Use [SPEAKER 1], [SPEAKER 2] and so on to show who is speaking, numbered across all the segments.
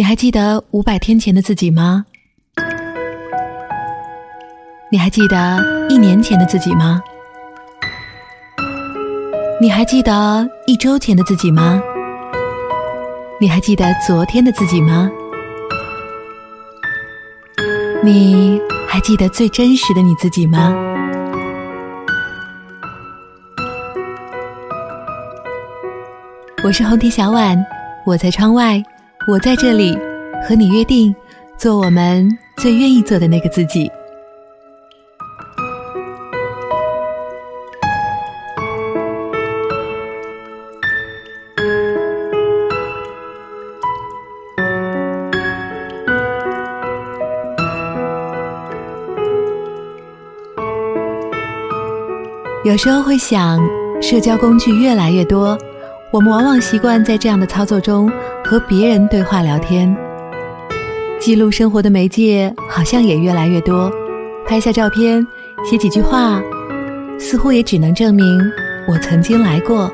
[SPEAKER 1] 你还记得五百天前的自己吗？你还记得一年前的自己吗？你还记得一周前的自己吗？你还记得昨天的自己吗？你还记得最真实的你自己吗？我是红提小婉，我在窗外，我在这里，和你约定，做我们最愿意做的那个自己。有时候会想，社交工具越来越多，我们往往习惯在这样的操作中和别人对话聊天。记录生活的媒介好像也越来越多，拍下照片，写几句话，似乎也只能证明我曾经来过。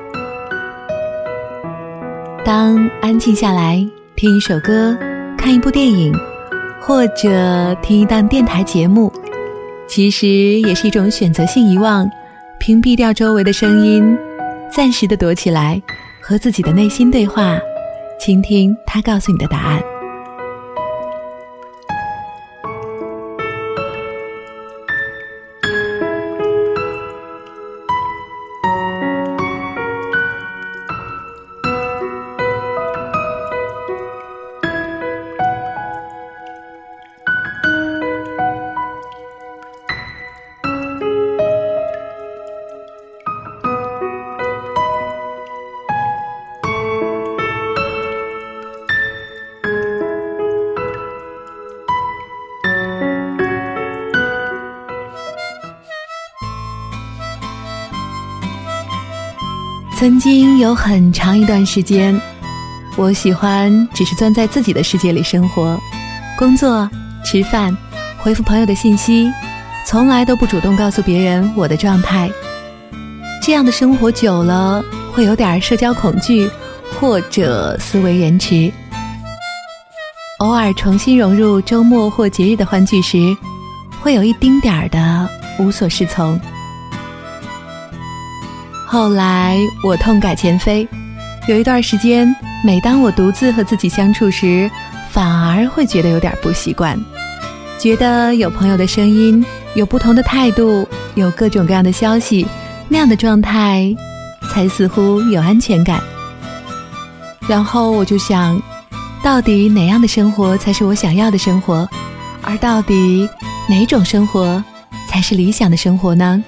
[SPEAKER 1] 当安静下来，听一首歌，看一部电影，或者听一档电台节目，其实也是一种选择性遗忘。屏蔽掉周围的声音，暂时的躲起来，和自己的内心对话，倾听他告诉你的答案。曾经有很长一段时间，我喜欢只是钻在自己的世界里生活，工作、吃饭、回复朋友的信息，从来都不主动告诉别人我的状态。这样的生活久了，会有点社交恐惧，或者思维延迟。偶尔重新融入周末或节日的欢聚时，会有一丁点儿的无所适从。后来我痛改前非，有一段时间，每当我独自和自己相处时，反而会觉得有点不习惯，觉得有朋友的声音，有不同的态度，有各种各样的消息，那样的状态，才似乎有安全感。然后我就想，到底哪样的生活才是我想要的生活？而到底哪种生活才是理想的生活呢？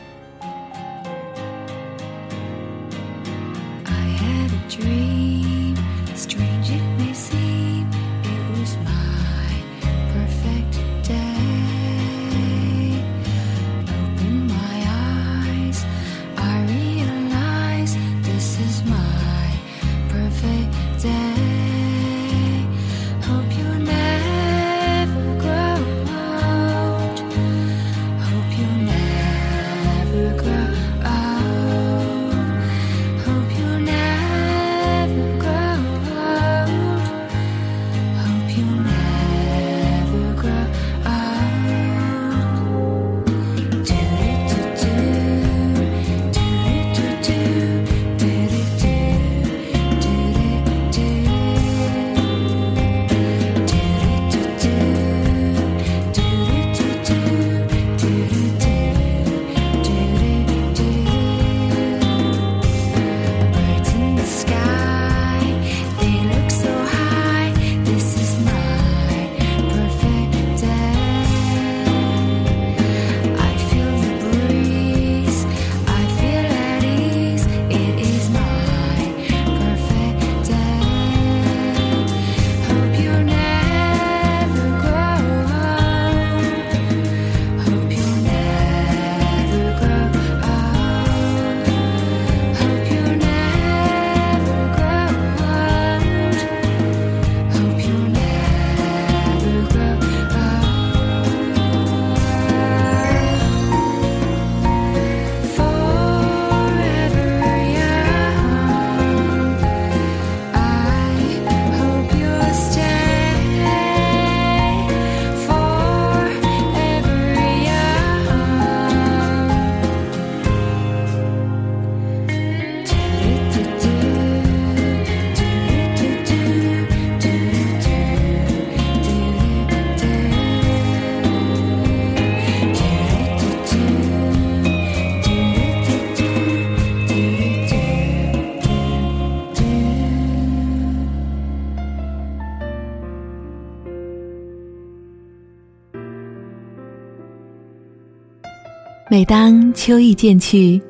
[SPEAKER 1] 每当秋意渐去，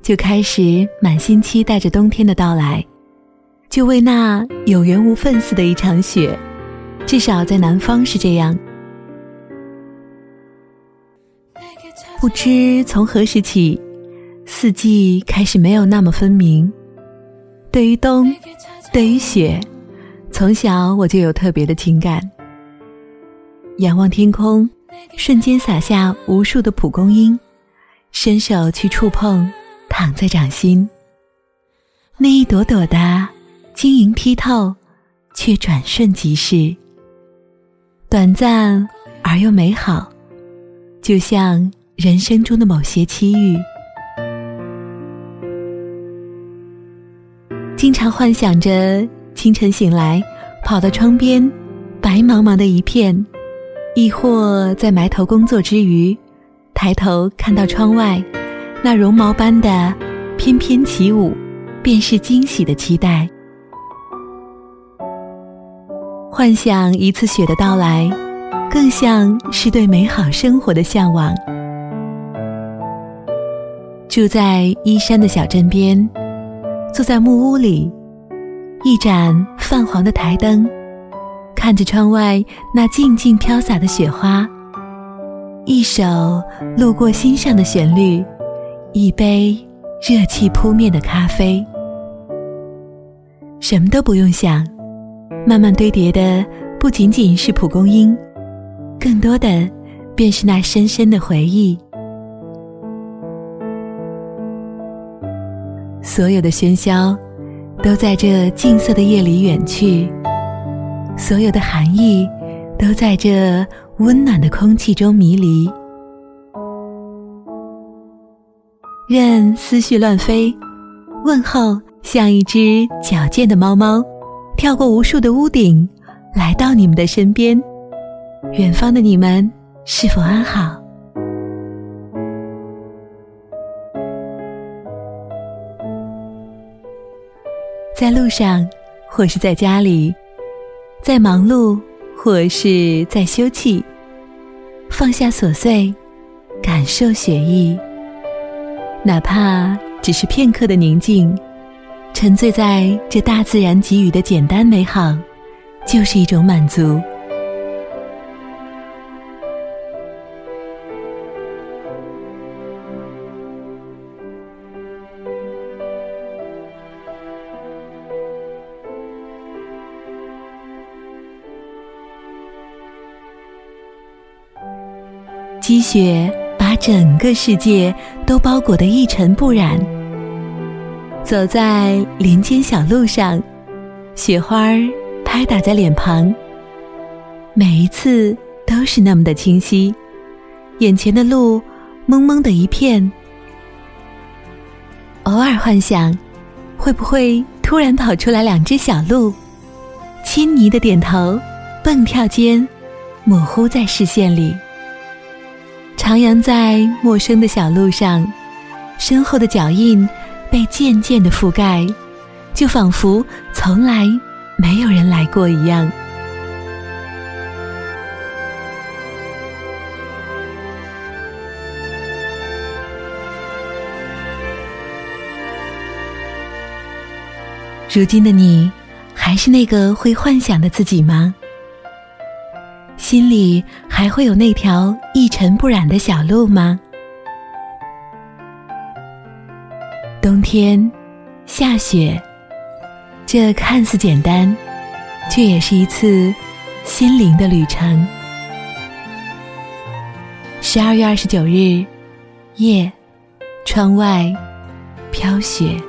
[SPEAKER 1] 就开始满心期待着冬天的到来，就为那有缘无分似的一场雪。至少在南方是这样。不知从何时起，四季开始没有那么分明。对于冬，对于雪，从小我就有特别的情感。仰望天空，瞬间洒下无数的蒲公英，伸手去触碰，躺在掌心。那一朵朵的晶莹剔透，却转瞬即逝。短暂而又美好，就像人生中的某些期遇。经常幻想着清晨醒来，跑到窗边，白茫茫的一片；亦或在埋头工作之余，抬头看到窗外那绒毛般的翩翩起舞，便是惊喜的期待。幻想一次雪的到来，更像是对美好生活的向往。住在依山的小镇边，坐在木屋里，一盏泛黄的台灯，看着窗外那静静飘洒的雪花，一首路过心上的旋律，一杯热气扑面的咖啡，什么都不用想。慢慢堆叠的不仅仅是蒲公英，更多的便是那深深的回忆。所有的喧嚣都在这静色的夜里远去，所有的寒意都在这温暖的空气中迷离。任思绪乱飞，问候像一只矫健的猫猫。跳过无数的屋顶，来到你们的身边。远方的你们是否安好？在路上，或是在家里，在忙碌，或是在休憩，放下琐碎，感受雪意，哪怕只是片刻的宁静。沉醉在这大自然给予的简单美好，就是一种满足。积雪把整个世界都包裹得一尘不染。走在林间小路上，雪花儿拍打在脸庞，每一次都是那么的清晰。眼前的路蒙蒙的一片，偶尔幻想，会不会突然跑出来两只小鹿，亲昵的点头，蹦跳间模糊在视线里，徜徉在陌生的小路上，身后的脚印。被渐渐的覆盖，就仿佛从来没有人来过一样。如今的你，还是那个会幻想的自己吗？心里还会有那条一尘不染的小路吗？冬天下雪，这看似简单，却也是一次心灵的旅程。十二月二十九日夜，窗外飘雪。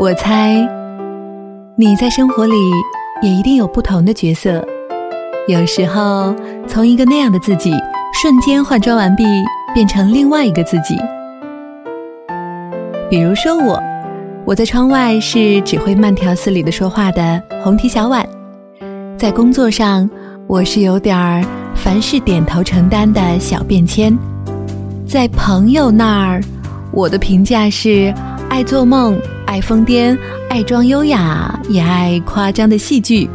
[SPEAKER 1] 我猜，你在生活里也一定有不同的角色。有时候，从一个那样的自己瞬间换装完毕，变成另外一个自己。比如说我，我在窗外是只会慢条斯理的说话的红提小碗，在工作上我是有点儿凡事点头承担的小便签，在朋友那儿，我的评价是爱做梦。爱疯癫，爱装优雅，也爱夸张的戏剧。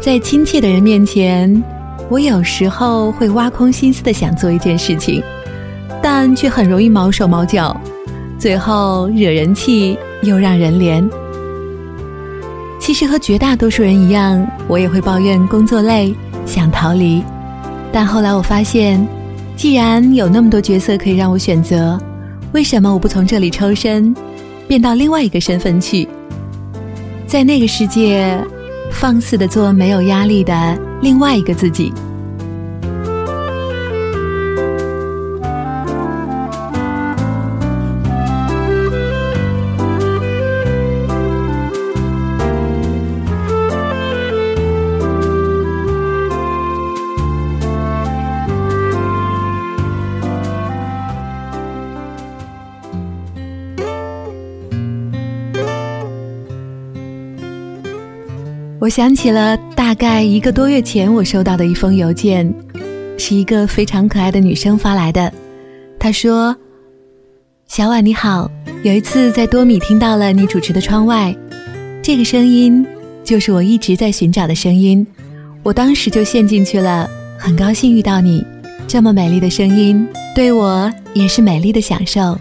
[SPEAKER 1] 在亲切的人面前，我有时候会挖空心思的想做一件事情，但却很容易毛手毛脚，最后惹人气又让人怜。其实和绝大多数人一样，我也会抱怨工作累，想逃离。但后来我发现，既然有那么多角色可以让我选择，为什么我不从这里抽身？变到另外一个身份去，在那个世界，放肆的做没有压力的另外一个自己。我想起了大概一个多月前我收到的一封邮件，是一个非常可爱的女生发来的。她说：“小婉你好，有一次在多米听到了你主持的《窗外》，这个声音就是我一直在寻找的声音，我当时就陷进去了，很高兴遇到你，这么美丽的声音对我也是美丽的享受。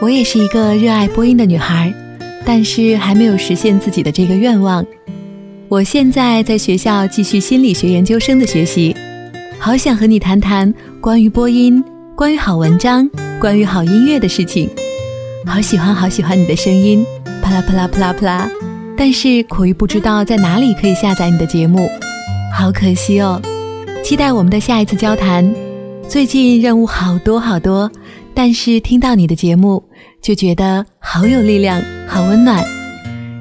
[SPEAKER 1] 我也是一个热爱播音的女孩，但是还没有实现自己的这个愿望。”我现在在学校继续心理学研究生的学习，好想和你谈谈关于播音、关于好文章、关于好音乐的事情。好喜欢好喜欢你的声音，啪啦啪啦啪啦啪啦。但是苦于不知道在哪里可以下载你的节目，好可惜哦。期待我们的下一次交谈。最近任务好多好多，但是听到你的节目就觉得好有力量，好温暖。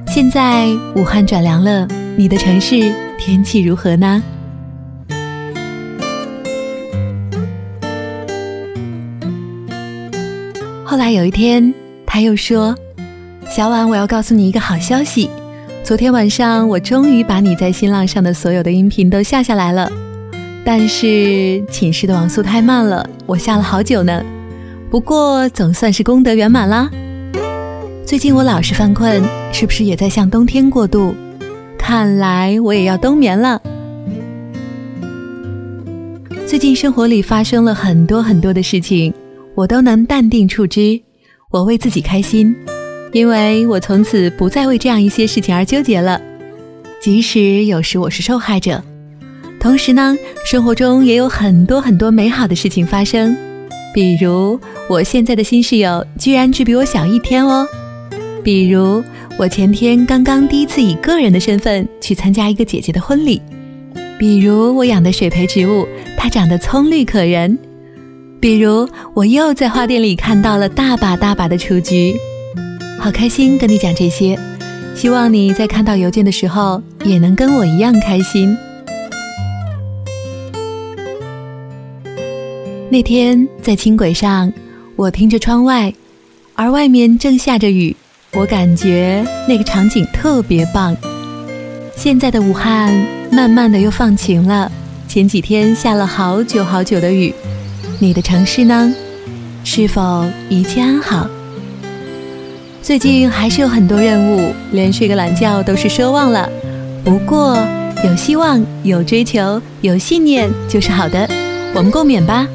[SPEAKER 1] 现在武汉转凉了。你的城市天气如何呢？后来有一天，他又说：“小婉，我要告诉你一个好消息。昨天晚上，我终于把你在新浪上的所有的音频都下下来了。但是寝室的网速太慢了，我下了好久呢。不过总算是功德圆满啦。最近我老是犯困，是不是也在向冬天过渡？”看来我也要冬眠了。最近生活里发生了很多很多的事情，我都能淡定处之。我为自己开心，因为我从此不再为这样一些事情而纠结了。即使有时我是受害者，同时呢，生活中也有很多很多美好的事情发生。比如我现在的新室友居然只比我小一天哦。比如。我前天刚刚第一次以个人的身份去参加一个姐姐的婚礼，比如我养的水培植物，它长得葱绿可人；比如我又在花店里看到了大把大把的雏菊，好开心跟你讲这些，希望你在看到邮件的时候也能跟我一样开心。那天在轻轨上，我听着窗外，而外面正下着雨。我感觉那个场景特别棒。现在的武汉慢慢的又放晴了，前几天下了好久好久的雨。你的城市呢？是否一切安好？最近还是有很多任务，连睡个懒觉都是奢望了。不过有希望、有追求、有信念就是好的。我们共勉吧。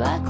[SPEAKER 2] 知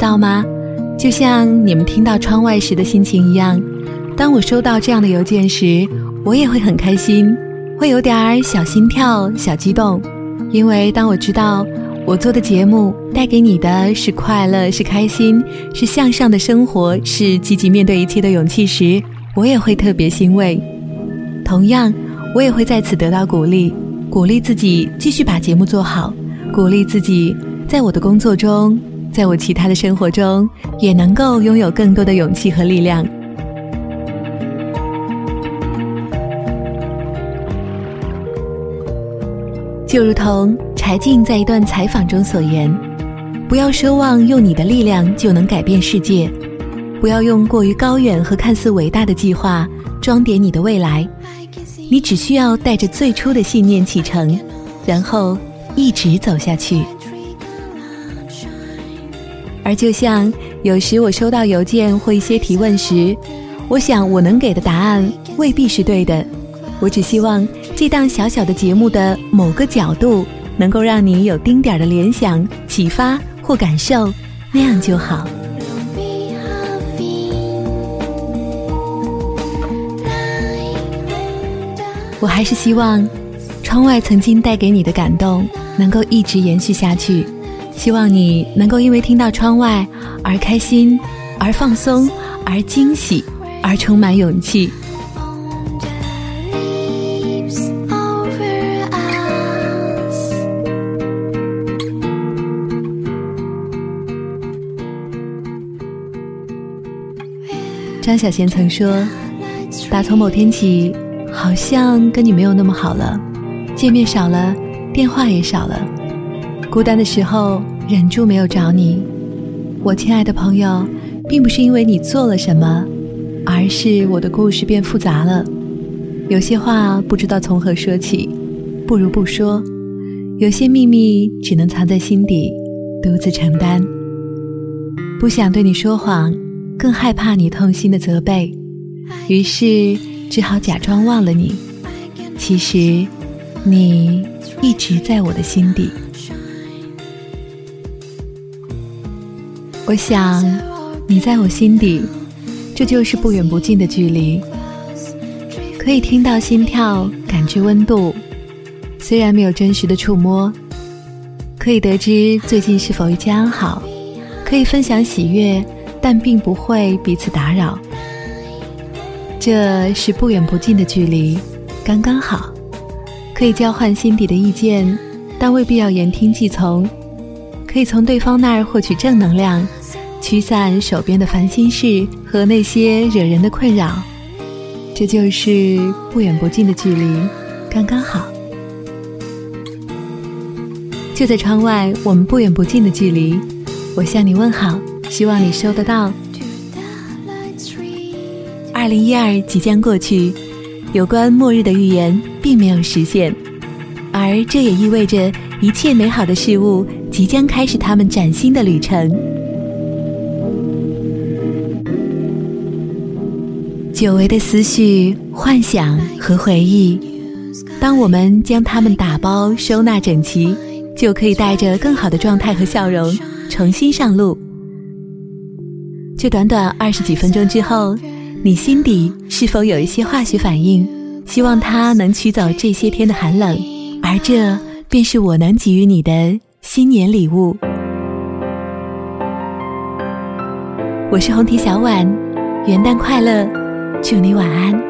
[SPEAKER 2] 道吗？就像你们听到窗外时的心情一样，当我收到这样的邮件时，我也会很开心，会有点儿小心跳、小激动。因为当我知道我做的节目带给你的是快乐、是开心、是向上的生活、是积极面对一切的勇气时，我也会特别欣慰。同样，我也会在此得到鼓励，鼓励自己继续把节目做好，鼓励自己在我的工作中。在我其他的生活中，也能够拥有更多的勇气和力量。就如同柴静在一段采访中所言：“不要奢望用你的力量就能改变世界，不要用过于高远和看似伟大的计划装点你的未来。你只需要带着最初的信念启程，然后一直走下去。”而就像有时我收到邮件或一些提问时，我想我能给的答案未必是对的。我只希望这档小小的节目的某个角度能够让你有丁点儿的联想、启发或感受，那样就好。我还是希望，窗外曾经带给你的感动能够一直延续下去。希望你能够因为听到窗外而开心，而放松，而惊喜，而充满勇气。
[SPEAKER 1] 张小娴曾说：“打从某天起，好像跟你没有那么好了，见面少了，电话也少了。孤单的时候，忍住没有找你。我亲爱的朋友，并不是因为你做了什么，而是我的故事变复杂了。有些话不知道从何说起，不如不说；有些秘密只能藏在心底，独自承担。不想对你说谎。”更害怕你痛心的责备，于是只好假装忘了你。其实，你一直在我的心底。我想，你在我心底，这就是不远不近的距离。可以听到心跳，感知温度，虽然没有真实的触摸，可以得知最近是否一切安好，可以分享喜悦。但并不会彼此打扰，这是不远不近的距离，刚刚好，可以交换心底的意见，但未必要言听计从，可以从对方那儿获取正能量，驱散手边的烦心事和那些惹人的困扰，这就是不远不近的距离，刚刚好。就在窗外，我们不远不近的距离，我向你问好。希望你收得到。二零一二即将过去，有关末日的预言并没有实现，而这也意味着一切美好的事物即将开始他们崭新的旅程。久违的思绪、幻想和回忆，当我们将它们打包收纳整齐，就可以带着更好的状态和笑容重新上路。这短短二十几分钟之后，你心底是否有一些化学反应？希望它能驱走这些天的寒冷，而这便是我能给予你的新年礼物。我是红提小婉，元旦快乐，祝你晚安。